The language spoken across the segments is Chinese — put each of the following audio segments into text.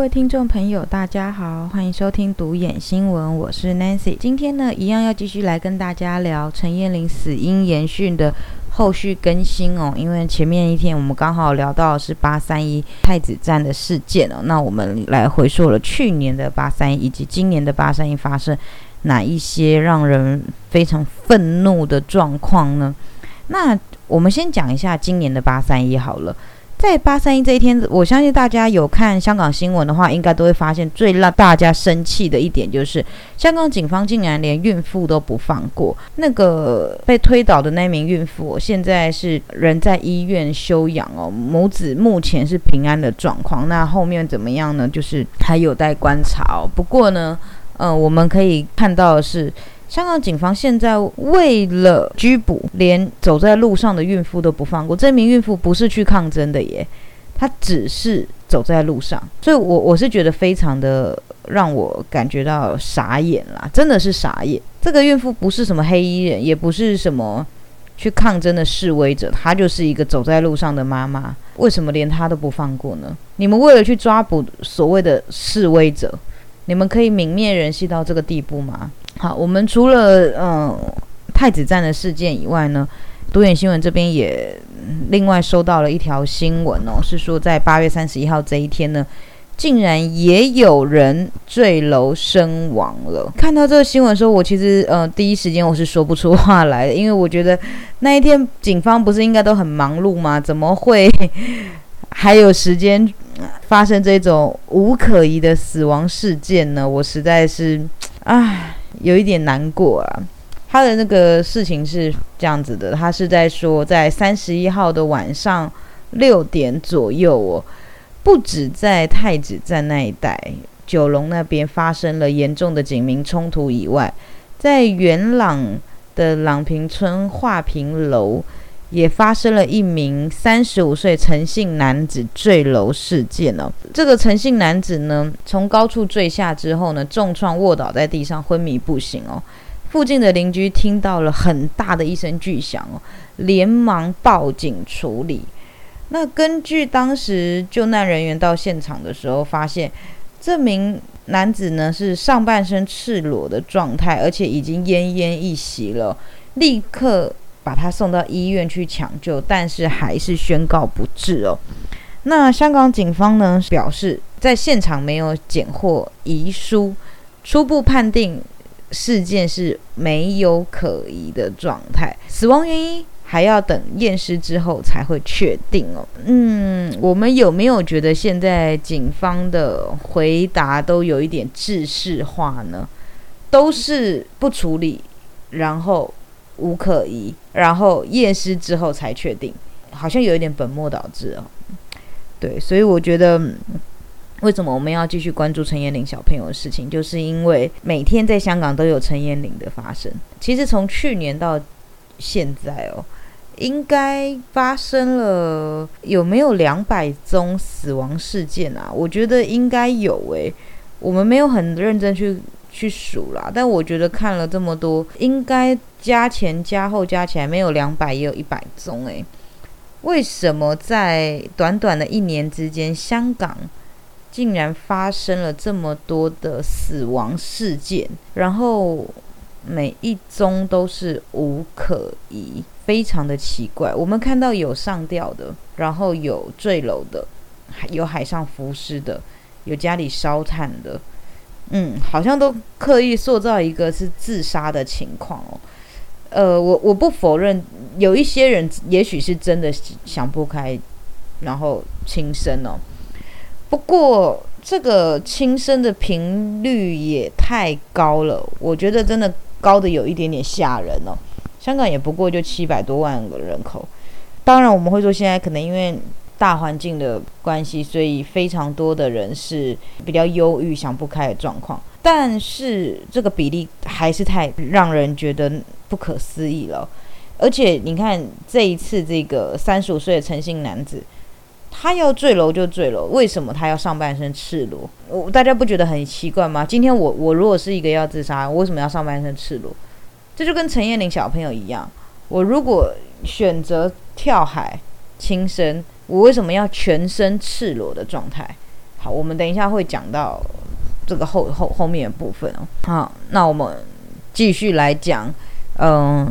各位听众朋友，大家好，欢迎收听独眼新闻，我是 Nancy。今天呢，一样要继续来跟大家聊陈燕玲死因研讯的后续更新哦。因为前面一天我们刚好聊到是八三一太子站的事件哦，那我们来回溯了去年的八三一以及今年的八三一发生哪一些让人非常愤怒的状况呢？那我们先讲一下今年的八三一好了。在八三一这一天，我相信大家有看香港新闻的话，应该都会发现最让大家生气的一点就是，香港警方竟然连孕妇都不放过。那个被推倒的那名孕妇，现在是人在医院休养哦，母子目前是平安的状况。那后面怎么样呢？就是还有待观察哦。不过呢，嗯，我们可以看到的是。香港警方现在为了拘捕，连走在路上的孕妇都不放过。这名孕妇不是去抗争的耶，她只是走在路上。所以，我我是觉得非常的让我感觉到傻眼啦，真的是傻眼。这个孕妇不是什么黑衣人，也不是什么去抗争的示威者，她就是一个走在路上的妈妈。为什么连她都不放过呢？你们为了去抓捕所谓的示威者，你们可以泯灭人性到这个地步吗？好，我们除了嗯太子站的事件以外呢，独眼新闻这边也另外收到了一条新闻哦，是说在八月三十一号这一天呢，竟然也有人坠楼身亡了。看到这个新闻的时候，我其实呃第一时间我是说不出话来的，因为我觉得那一天警方不是应该都很忙碌吗？怎么会 还有时间发生这种无可疑的死亡事件呢？我实在是唉。有一点难过啊，他的那个事情是这样子的，他是在说，在三十一号的晚上六点左右哦，不止在太子站那一带，九龙那边发生了严重的警民冲突以外，在元朗的朗平村画屏楼。也发生了一名三十五岁陈姓男子坠楼事件哦。这个陈姓男子呢，从高处坠下之后呢，重创卧倒在地上，昏迷不醒哦。附近的邻居听到了很大的一声巨响哦，连忙报警处理。那根据当时救难人员到现场的时候发现，这名男子呢是上半身赤裸的状态，而且已经奄奄一息了，立刻。把他送到医院去抢救，但是还是宣告不治哦。那香港警方呢表示，在现场没有检获遗书，初步判定事件是没有可疑的状态，死亡原因还要等验尸之后才会确定哦。嗯，我们有没有觉得现在警方的回答都有一点制式化呢？都是不处理，然后。无可疑，然后验尸之后才确定，好像有一点本末倒置哦。对，所以我觉得，为什么我们要继续关注陈彦玲小朋友的事情，就是因为每天在香港都有陈彦玲的发生。其实从去年到现在哦，应该发生了有没有两百宗死亡事件啊？我觉得应该有诶，我们没有很认真去。去数啦，但我觉得看了这么多，应该加前加后加起来没有两百也有一百宗诶。为什么在短短的一年之间，香港竟然发生了这么多的死亡事件？然后每一宗都是无可疑，非常的奇怪。我们看到有上吊的，然后有坠楼的，有海上浮尸的，有家里烧炭的。嗯，好像都刻意塑造一个是自杀的情况哦。呃，我我不否认有一些人也许是真的想不开，然后轻生哦。不过这个轻生的频率也太高了，我觉得真的高的有一点点吓人哦。香港也不过就七百多万个人口，当然我们会说现在可能因为。大环境的关系，所以非常多的人是比较忧郁、想不开的状况。但是这个比例还是太让人觉得不可思议了。而且你看这一次，这个三十五岁的陈姓男子，他要坠楼就坠楼，为什么他要上半身赤裸？我大家不觉得很奇怪吗？今天我我如果是一个要自杀，我为什么要上半身赤裸？这就跟陈彦玲小朋友一样，我如果选择跳海轻生。我为什么要全身赤裸的状态？好，我们等一下会讲到这个后后后面的部分哦。好，那我们继续来讲，嗯，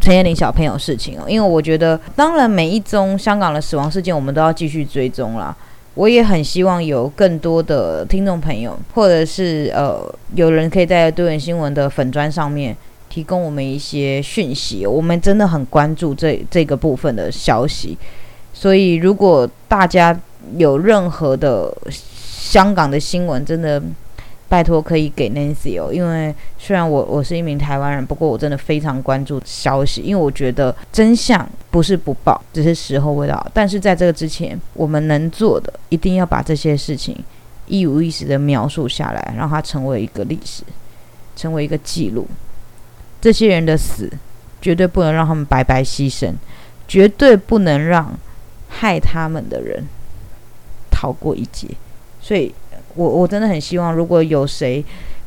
陈彦霖小朋友事情哦。因为我觉得，当然每一宗香港的死亡事件，我们都要继续追踪啦。我也很希望有更多的听众朋友，或者是呃，有人可以在多元新闻的粉砖上面提供我们一些讯息。我们真的很关注这这个部分的消息，所以如果大家有任何的香港的新闻，真的。拜托，可以给 Nancy 哦，因为虽然我我是一名台湾人，不过我真的非常关注消息，因为我觉得真相不是不报，只是时候未到。但是在这个之前，我们能做的，一定要把这些事情一五一十的描述下来，让它成为一个历史，成为一个记录。这些人的死，绝对不能让他们白白牺牲，绝对不能让害他们的人逃过一劫。所以。我我真的很希望，如果有谁，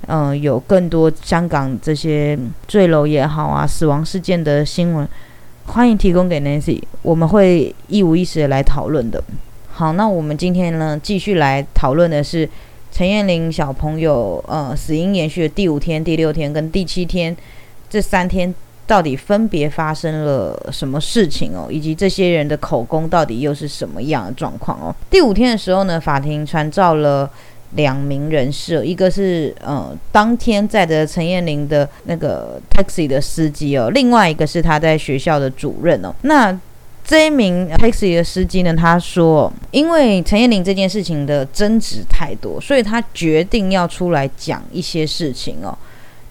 嗯，有更多香港这些坠楼也好啊，死亡事件的新闻，欢迎提供给 Nancy，我们会一五一十的来讨论的。好，那我们今天呢，继续来讨论的是陈彦霖小朋友，呃，死因延续的第五天、第六天跟第七天这三天，到底分别发生了什么事情哦，以及这些人的口供到底又是什么样的状况哦？第五天的时候呢，法庭传召了。两名人士，一个是呃当天载着陈彦霖的那个 taxi 的司机哦，另外一个是他在学校的主任哦。那这一名 taxi 的司机呢，他说，因为陈彦霖这件事情的争执太多，所以他决定要出来讲一些事情哦。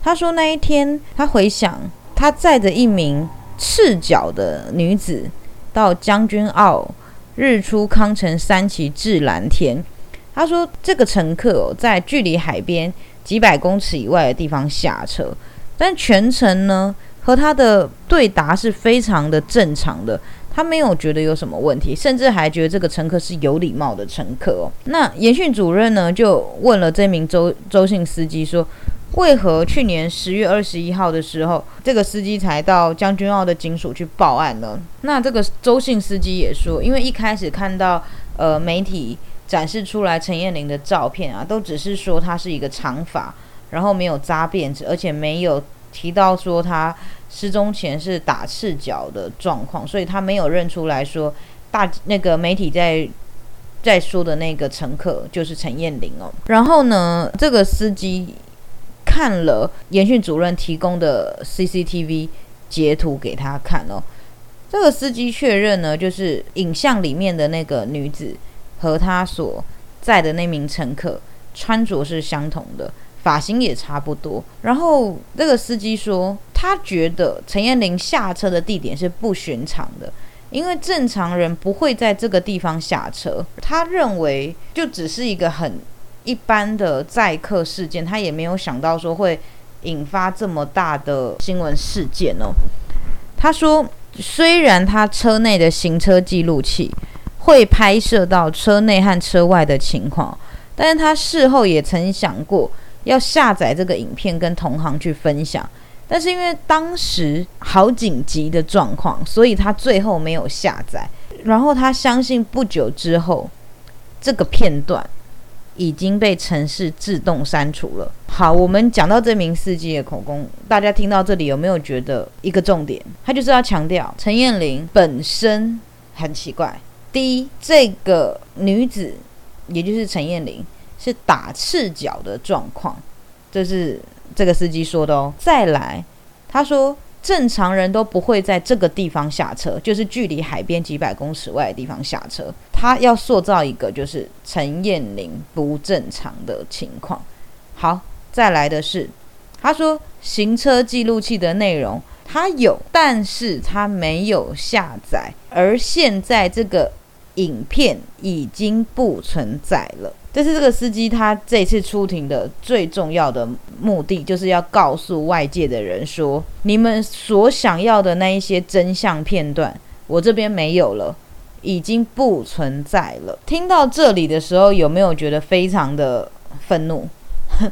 他说那一天他回想，他载着一名赤脚的女子到将军澳日出康城三期至蓝天。他说：“这个乘客哦，在距离海边几百公尺以外的地方下车，但全程呢和他的对答是非常的正常的，他没有觉得有什么问题，甚至还觉得这个乘客是有礼貌的乘客哦。那研训主任呢就问了这名周周姓司机说，为何去年十月二十一号的时候，这个司机才到将军澳的警署去报案呢？那这个周姓司机也说，因为一开始看到呃媒体。”展示出来陈彦霖的照片啊，都只是说他是一个长发，然后没有扎辫子，而且没有提到说他失踪前是打赤脚的状况，所以他没有认出来说大那个媒体在在说的那个乘客就是陈彦霖哦。然后呢，这个司机看了研训主任提供的 CCTV 截图给他看哦，这个司机确认呢，就是影像里面的那个女子。和他所在的那名乘客穿着是相同的，发型也差不多。然后这个司机说，他觉得陈彦霖下车的地点是不寻常的，因为正常人不会在这个地方下车。他认为就只是一个很一般的载客事件，他也没有想到说会引发这么大的新闻事件哦。他说，虽然他车内的行车记录器。会拍摄到车内和车外的情况，但是他事后也曾想过要下载这个影片跟同行去分享，但是因为当时好紧急的状况，所以他最后没有下载。然后他相信不久之后，这个片段已经被城市自动删除了。好，我们讲到这名司机的口供，大家听到这里有没有觉得一个重点？他就是要强调陈彦霖本身很奇怪。第一，这个女子，也就是陈燕玲，是打赤脚的状况，这是这个司机说的哦。再来，他说正常人都不会在这个地方下车，就是距离海边几百公尺外的地方下车。他要塑造一个就是陈燕玲不正常的情况。好，再来的是，他说行车记录器的内容他有，但是他没有下载，而现在这个。影片已经不存在了。这是这个司机他这次出庭的最重要的目的，就是要告诉外界的人说，你们所想要的那一些真相片段，我这边没有了，已经不存在了。听到这里的时候，有没有觉得非常的愤怒？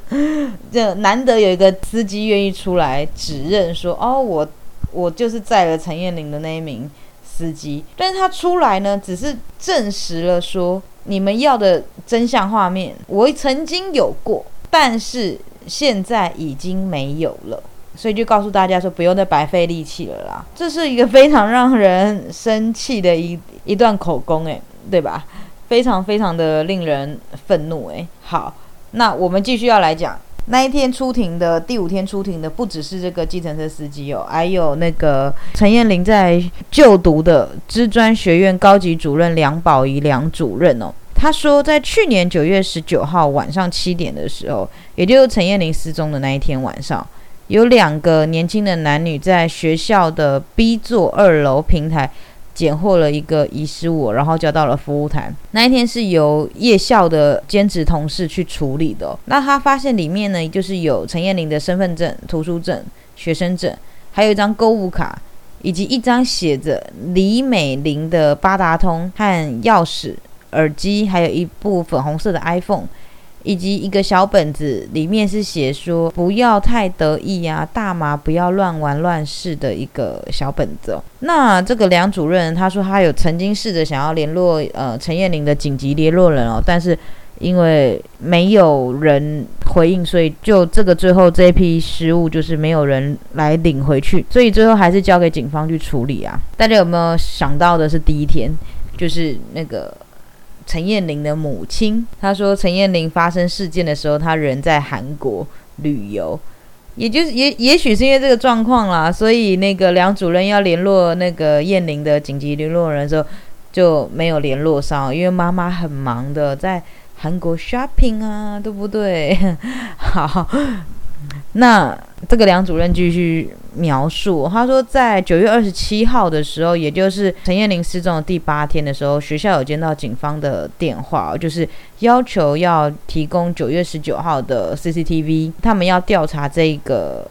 这难得有一个司机愿意出来指认说，哦，我我就是载了陈彦霖的那一名。司机，但是他出来呢，只是证实了说你们要的真相画面，我曾经有过，但是现在已经没有了。所以就告诉大家说，不用再白费力气了啦。这是一个非常让人生气的一一段口供，诶，对吧？非常非常的令人愤怒，诶。好，那我们继续要来讲那一天出庭的第五天出庭的，不只是这个计程车司机哦，还有那个陈燕玲在就读的知专学院高级主任梁宝仪梁主任哦。他说，在去年九月十九号晚上七点的时候，也就是陈燕玲失踪的那一天晚上。有两个年轻的男女在学校的 B 座二楼平台捡获了一个遗失物，然后交到了服务台。那一天是由夜校的兼职同事去处理的。那他发现里面呢，就是有陈燕玲的身份证、图书证、学生证，还有一张购物卡，以及一张写着李美玲的八达通和钥匙、耳机，还有一部粉红色的 iPhone。以及一个小本子，里面是写说不要太得意啊，大麻不要乱玩乱试的一个小本子。那这个梁主任他说他有曾经试着想要联络呃陈彦玲的紧急联络人哦，但是因为没有人回应，所以就这个最后这批失物就是没有人来领回去，所以最后还是交给警方去处理啊。大家有没有想到的是第一天就是那个？陈燕玲的母亲，她说陈燕玲发生事件的时候，她人在韩国旅游，也就是也也许是因为这个状况啦，所以那个梁主任要联络那个燕玲的紧急联络人的时候就没有联络上，因为妈妈很忙的在韩国 shopping 啊，对不对？好。那这个梁主任继续描述，他说，在九月二十七号的时候，也就是陈燕玲失踪的第八天的时候，学校有接到警方的电话，就是要求要提供九月十九号的 CCTV，他们要调查这个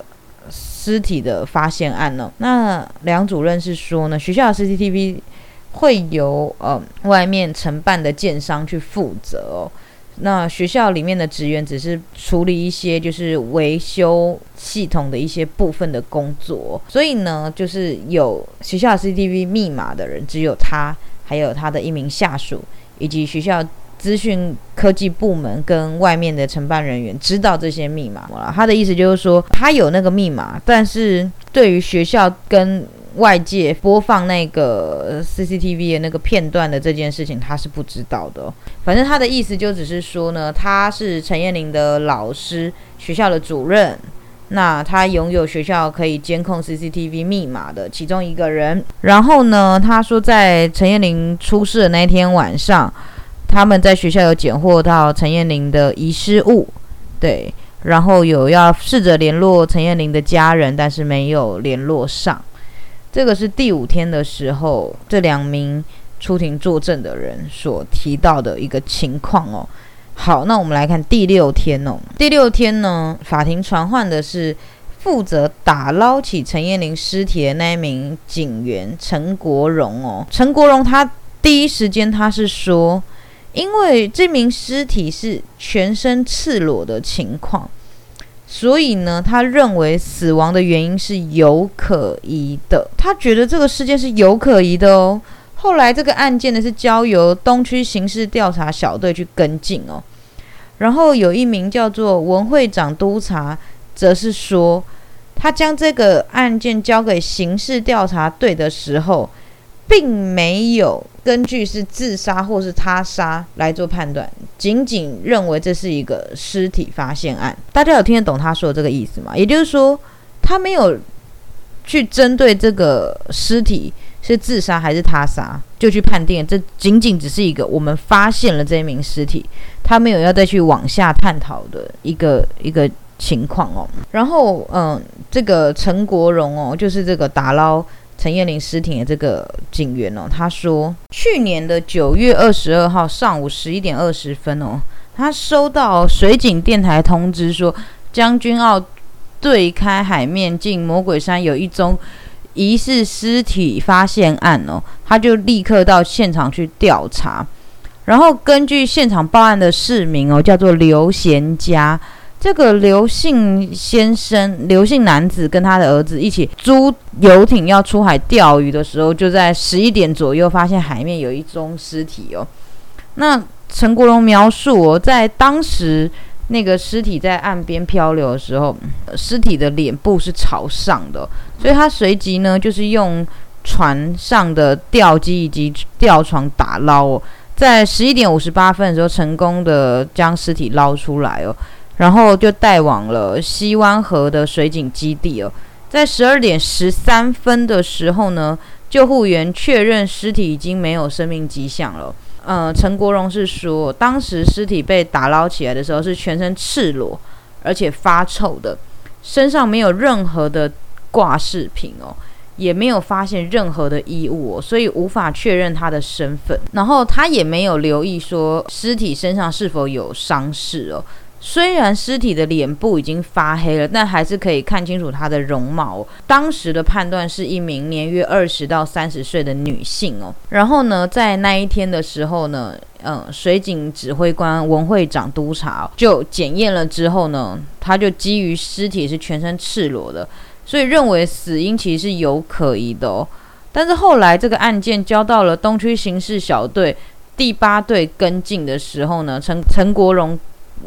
尸体的发现案呢。那梁主任是说呢，学校的 CCTV 会由呃外面承办的建商去负责哦。那学校里面的职员只是处理一些就是维修系统的一些部分的工作，所以呢，就是有学校 CCTV 密码的人只有他，还有他的一名下属，以及学校资讯科技部门跟外面的承办人员知道这些密码。他的意思就是说，他有那个密码，但是对于学校跟外界播放那个 CCTV 的那个片段的这件事情，他是不知道的。反正他的意思就只是说呢，他是陈燕玲的老师，学校的主任，那他拥有学校可以监控 CCTV 密码的其中一个人。然后呢，他说在陈燕玲出事的那天晚上，他们在学校有捡获到陈燕玲的遗失物，对，然后有要试着联络陈燕玲的家人，但是没有联络上。这个是第五天的时候，这两名出庭作证的人所提到的一个情况哦。好，那我们来看第六天哦。第六天呢，法庭传唤的是负责打捞起陈燕玲尸体的那一名警员陈国荣哦。陈国荣他第一时间他是说，因为这名尸体是全身赤裸的情况。所以呢，他认为死亡的原因是有可疑的。他觉得这个事件是有可疑的哦。后来这个案件呢是交由东区刑事调查小队去跟进哦。然后有一名叫做文会长督察，则是说，他将这个案件交给刑事调查队的时候。并没有根据是自杀或是他杀来做判断，仅仅认为这是一个尸体发现案。大家有听得懂他说的这个意思吗？也就是说，他没有去针对这个尸体是自杀还是他杀，就去判定这仅仅只是一个我们发现了这一名尸体，他没有要再去往下探讨的一个一个情况哦。然后，嗯，这个陈国荣哦，就是这个打捞。陈燕玲尸体的这个警员哦，他说，去年的九月二十二号上午十一点二十分哦，他收到水警电台通知说，将军澳对开海面近魔鬼山有一宗疑似尸体发现案哦，他就立刻到现场去调查，然后根据现场报案的市民哦，叫做刘贤佳。这个刘姓先生、刘姓男子跟他的儿子一起租游艇要出海钓鱼的时候，就在十一点左右发现海面有一宗尸体哦。那陈国荣描述哦，在当时那个尸体在岸边漂流的时候，尸体的脸部是朝上的，所以他随即呢就是用船上的吊机以及吊床打捞哦，在十一点五十八分的时候成功的将尸体捞出来哦，然后就带往了西湾河的水警基地哦，在十二点十三分的时候呢，救护员确认尸体已经没有生命迹象了。呃，陈国荣是说，当时尸体被打捞起来的时候是全身赤裸，而且发臭的，身上没有任何的挂饰品哦，也没有发现任何的衣物，哦所以无法确认他的身份。然后他也没有留意说尸体身上是否有伤势哦。虽然尸体的脸部已经发黑了，但还是可以看清楚她的容貌。当时的判断是一名年约二十到三十岁的女性哦。然后呢，在那一天的时候呢，嗯，水警指挥官文会长督察就检验了之后呢，他就基于尸体是全身赤裸的，所以认为死因其实是有可疑的哦。但是后来这个案件交到了东区刑事小队第八队跟进的时候呢，陈陈国荣。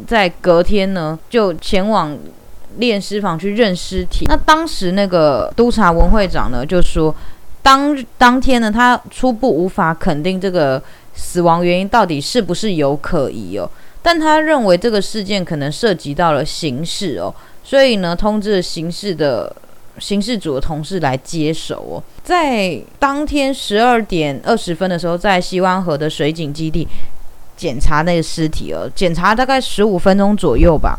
在隔天呢，就前往炼尸房去认尸体。那当时那个督察文会长呢，就说当当天呢，他初步无法肯定这个死亡原因到底是不是有可疑哦，但他认为这个事件可能涉及到了刑事哦，所以呢，通知刑事的刑事组的同事来接手哦。在当天十二点二十分的时候，在西湾河的水井基地。检查那个尸体哦，检查大概十五分钟左右吧。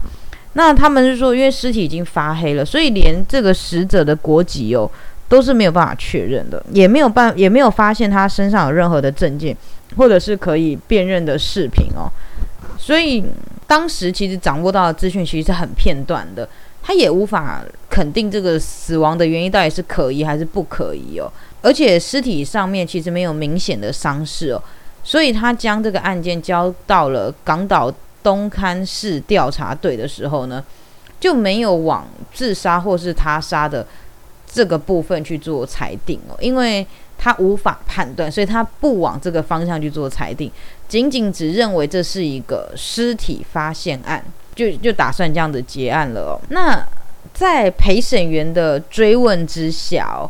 那他们是说，因为尸体已经发黑了，所以连这个死者的国籍哦都是没有办法确认的，也没有办，也没有发现他身上有任何的证件或者是可以辨认的饰品哦。所以当时其实掌握到的资讯其实是很片段的，他也无法肯定这个死亡的原因到底是可疑还是不可疑哦。而且尸体上面其实没有明显的伤势哦。所以他将这个案件交到了港岛东勘市调查队的时候呢，就没有往自杀或是他杀的这个部分去做裁定哦，因为他无法判断，所以他不往这个方向去做裁定，仅仅只认为这是一个尸体发现案，就就打算这样子结案了哦。那在陪审员的追问之下，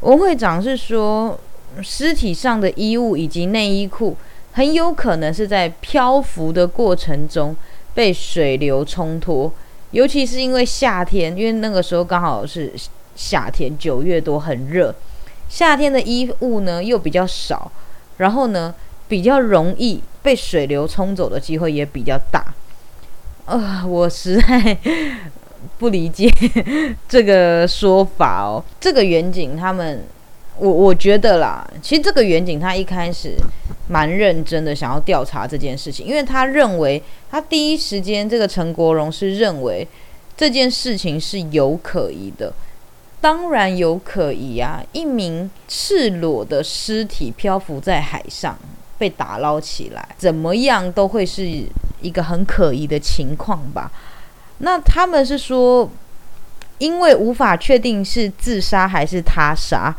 文会长是说。尸体上的衣物以及内衣裤很有可能是在漂浮的过程中被水流冲脱，尤其是因为夏天，因为那个时候刚好是夏天，九月多很热，夏天的衣物呢又比较少，然后呢比较容易被水流冲走的机会也比较大。呃，我实在 不理解这个说法哦。这个远景他们。我我觉得啦，其实这个远景他一开始蛮认真的，想要调查这件事情，因为他认为他第一时间这个陈国荣是认为这件事情是有可疑的，当然有可疑啊，一名赤裸的尸体漂浮在海上被打捞起来，怎么样都会是一个很可疑的情况吧？那他们是说，因为无法确定是自杀还是他杀。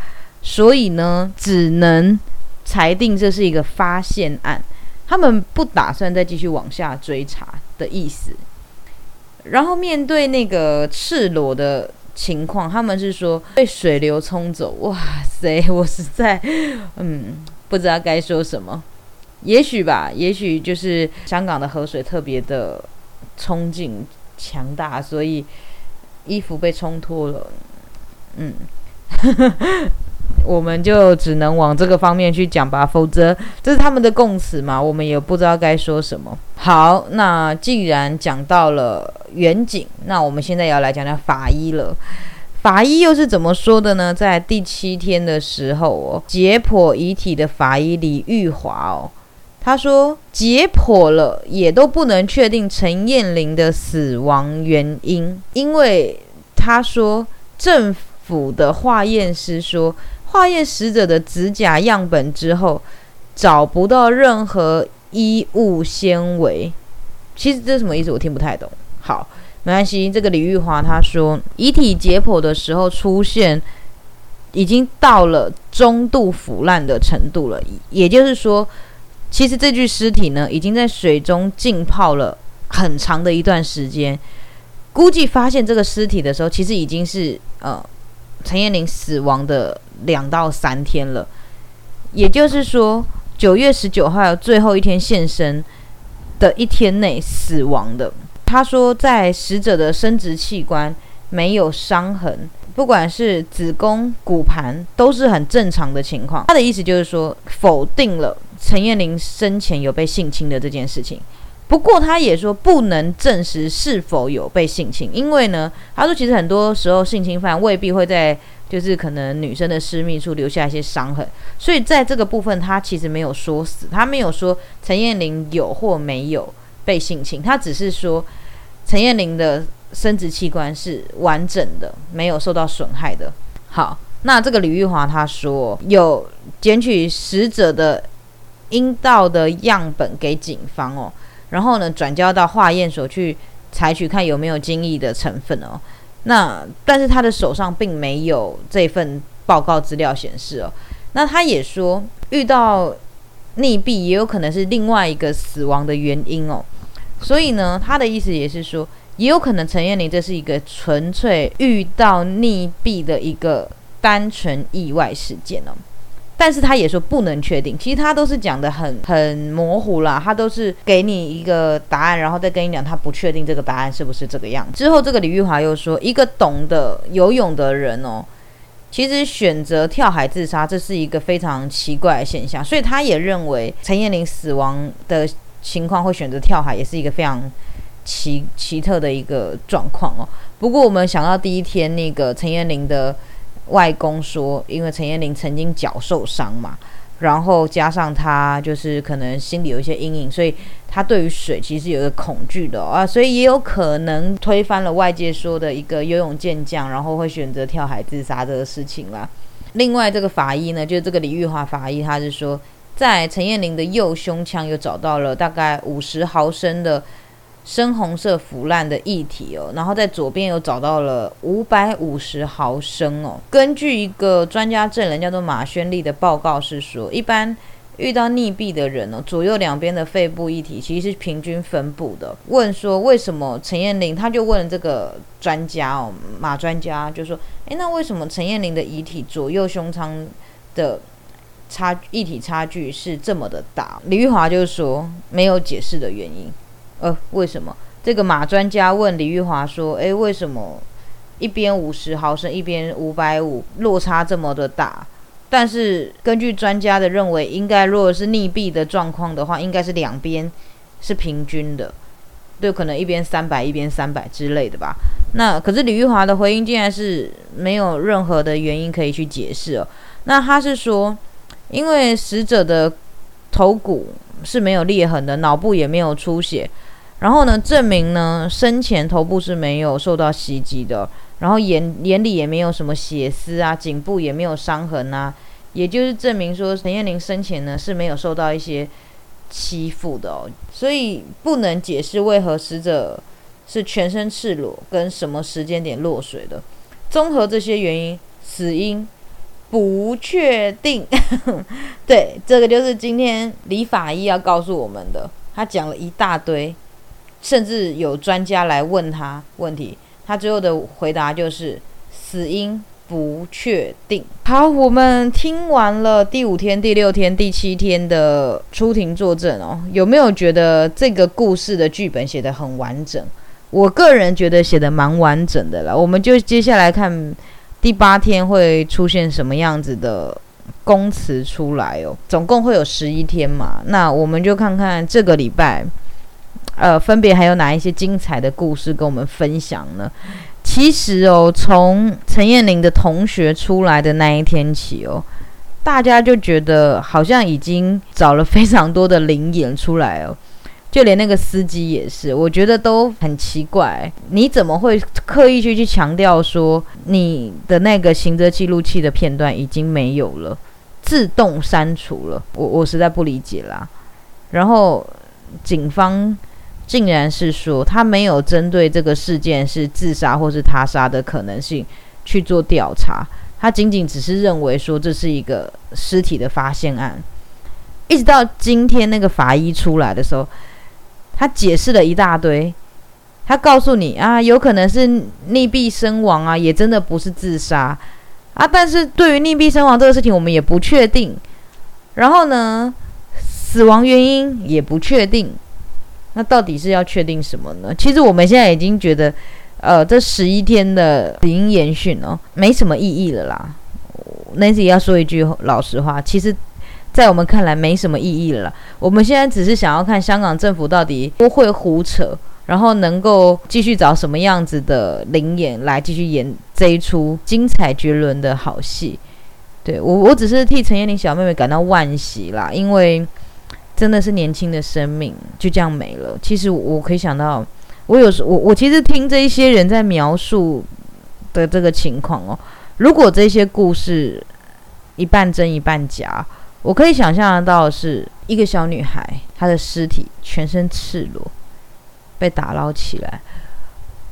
所以呢，只能裁定这是一个发现案，他们不打算再继续往下追查的意思。然后面对那个赤裸的情况，他们是说被水流冲走。哇塞，我实在嗯不知道该说什么。也许吧，也许就是香港的河水特别的冲劲强大，所以衣服被冲脱了。嗯。我们就只能往这个方面去讲吧，否则这是他们的供词嘛，我们也不知道该说什么。好，那既然讲到了远景，那我们现在要来讲讲法医了。法医又是怎么说的呢？在第七天的时候哦，解剖遗体的法医李玉华哦，他说解剖了也都不能确定陈燕玲的死亡原因，因为他说政府的化验师说。化验死者的指甲样本之后，找不到任何衣物纤维。其实这什么意思？我听不太懂。好，没关系。这个李玉华他说，遗体解剖的时候出现，已经到了中度腐烂的程度了。也就是说，其实这具尸体呢，已经在水中浸泡了很长的一段时间。估计发现这个尸体的时候，其实已经是呃陈彦霖死亡的两到三天了。也就是说，九月十九号最后一天现身的一天内死亡的。他说，在死者的生殖器官没有伤痕。不管是子宫、骨盘都是很正常的情况。他的意思就是说，否定了陈彦霖生前有被性侵的这件事情。不过他也说不能证实是否有被性侵，因为呢，他说其实很多时候性侵犯未必会在就是可能女生的私密处留下一些伤痕，所以在这个部分他其实没有说死，他没有说陈彦霖有或没有被性侵，他只是说陈彦霖的。生殖器官是完整的，没有受到损害的。好，那这个李玉华他说有捡取死者的阴道的样本给警方哦，然后呢转交到化验所去采取看有没有精液的成分哦。那但是他的手上并没有这份报告资料显示哦。那他也说遇到溺毙也有可能是另外一个死亡的原因哦。所以呢，他的意思也是说。也有可能陈彦霖这是一个纯粹遇到溺毙的一个单纯意外事件哦，但是他也说不能确定，其实他都是讲的很很模糊啦，他都是给你一个答案，然后再跟你讲他不确定这个答案是不是这个样子。之后这个李玉华又说，一个懂得游泳的人哦，其实选择跳海自杀，这是一个非常奇怪的现象，所以他也认为陈彦霖死亡的情况会选择跳海，也是一个非常。奇奇特的一个状况哦。不过我们想到第一天那个陈彦霖的外公说，因为陈彦霖曾经脚受伤嘛，然后加上他就是可能心里有一些阴影，所以他对于水其实有一个恐惧的啊，所以也有可能推翻了外界说的一个游泳健将，然后会选择跳海自杀这个事情啦。另外这个法医呢，就是这个李玉华法医，他是说在陈彦霖的右胸腔又找到了大概五十毫升的。深红色腐烂的液体哦，然后在左边又找到了五百五十毫升哦。根据一个专家证人叫做马宣利的报告是说，一般遇到溺毙的人哦，左右两边的肺部液体其实是平均分布的。问说为什么陈彦霖，他就问这个专家哦，马专家就说，诶，那为什么陈彦霖的遗体左右胸腔的差液体差距是这么的大？李玉华就说没有解释的原因。呃，为什么这个马专家问李玉华说：“诶，为什么一边五十毫升，一边五百五，落差这么的大？但是根据专家的认为，应该如果是溺毙的状况的话，应该是两边是平均的，就，可能一边三百，一边三百之类的吧。那可是李玉华的回应竟然是没有任何的原因可以去解释哦。那他是说，因为死者的头骨是没有裂痕的，脑部也没有出血。”然后呢，证明呢生前头部是没有受到袭击的，然后眼眼里也没有什么血丝啊，颈部也没有伤痕啊，也就是证明说陈彦霖生前呢是没有受到一些欺负的哦，所以不能解释为何死者是全身赤裸跟什么时间点落水的。综合这些原因，死因不确定。对，这个就是今天李法医要告诉我们的，他讲了一大堆。甚至有专家来问他问题，他最后的回答就是死因不确定。好，我们听完了第五天、第六天、第七天的出庭作证哦，有没有觉得这个故事的剧本写得很完整？我个人觉得写得蛮完整的了。我们就接下来看第八天会出现什么样子的供词出来哦。总共会有十一天嘛，那我们就看看这个礼拜。呃，分别还有哪一些精彩的故事跟我们分享呢？其实哦，从陈彦霖的同学出来的那一天起哦，大家就觉得好像已经找了非常多的灵眼出来哦，就连那个司机也是，我觉得都很奇怪，你怎么会刻意去去强调说你的那个行车记录器的片段已经没有了，自动删除了？我我实在不理解啦。然后警方。竟然是说他没有针对这个事件是自杀或是他杀的可能性去做调查，他仅仅只是认为说这是一个尸体的发现案。一直到今天那个法医出来的时候，他解释了一大堆。他告诉你啊，有可能是溺毙身亡啊，也真的不是自杀啊。但是对于溺毙身亡这个事情，我们也不确定。然后呢，死亡原因也不确定。那到底是要确定什么呢？其实我们现在已经觉得，呃，这十一天的死因研讯哦，没什么意义了啦。Nancy 要说一句老实话，其实，在我们看来没什么意义了。我们现在只是想要看香港政府到底不会胡扯。然后能够继续找什么样子的灵演来继续演这一出精彩绝伦的好戏，对我我只是替陈燕玲小妹妹感到惋惜啦，因为真的是年轻的生命就这样没了。其实我可以想到，我有时我我其实听这一些人在描述的这个情况哦，如果这些故事一半真一半假，我可以想象得到是一个小女孩她的尸体全身赤裸。被打捞起来，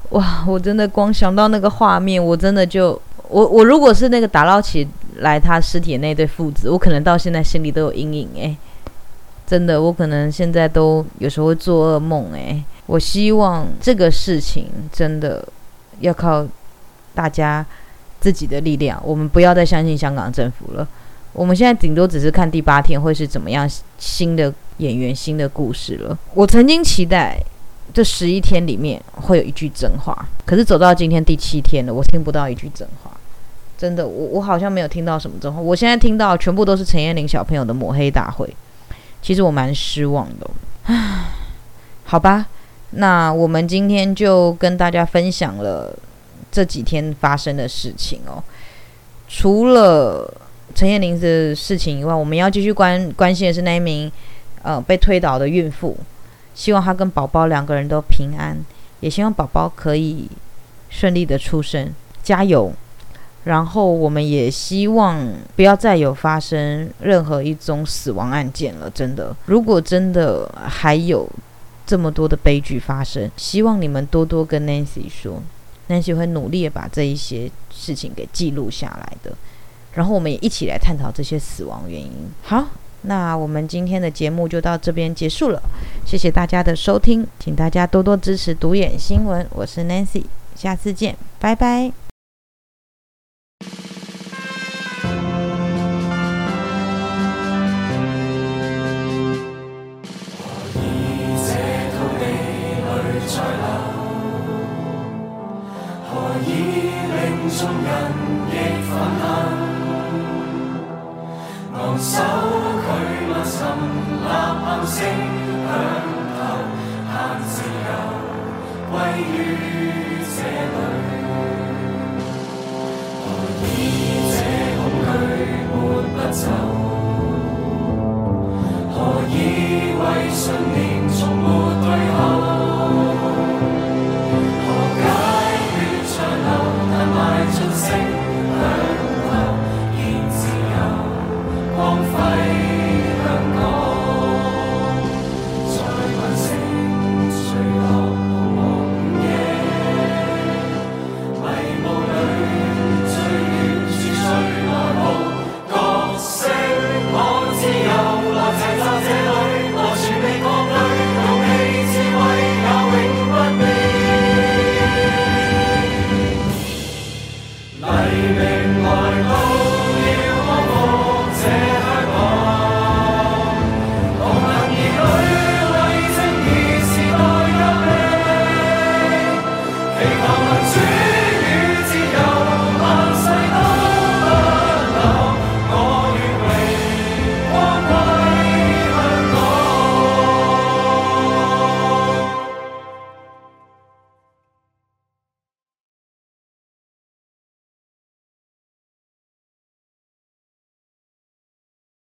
哇！我真的光想到那个画面，我真的就我我如果是那个打捞起来他尸体的那对父子，我可能到现在心里都有阴影诶。真的，我可能现在都有时候会做噩梦诶。我希望这个事情真的要靠大家自己的力量，我们不要再相信香港政府了。我们现在顶多只是看第八天会是怎么样新的演员、新的故事了。我曾经期待。这十一天里面会有一句真话，可是走到今天第七天了，我听不到一句真话。真的，我我好像没有听到什么真话。我现在听到全部都是陈彦霖小朋友的抹黑大会，其实我蛮失望的。唉，好吧，那我们今天就跟大家分享了这几天发生的事情哦。除了陈彦霖的事情以外，我们要继续关关心的是那一名呃被推倒的孕妇。希望她跟宝宝两个人都平安，也希望宝宝可以顺利的出生，加油！然后我们也希望不要再有发生任何一宗死亡案件了。真的，如果真的还有这么多的悲剧发生，希望你们多多跟 Nancy 说，Nancy 会努力把这一些事情给记录下来的。然后我们也一起来探讨这些死亡原因。好。那我们今天的节目就到这边结束了，谢谢大家的收听，请大家多多支持独眼新闻，我是 Nancy，下次见，拜拜。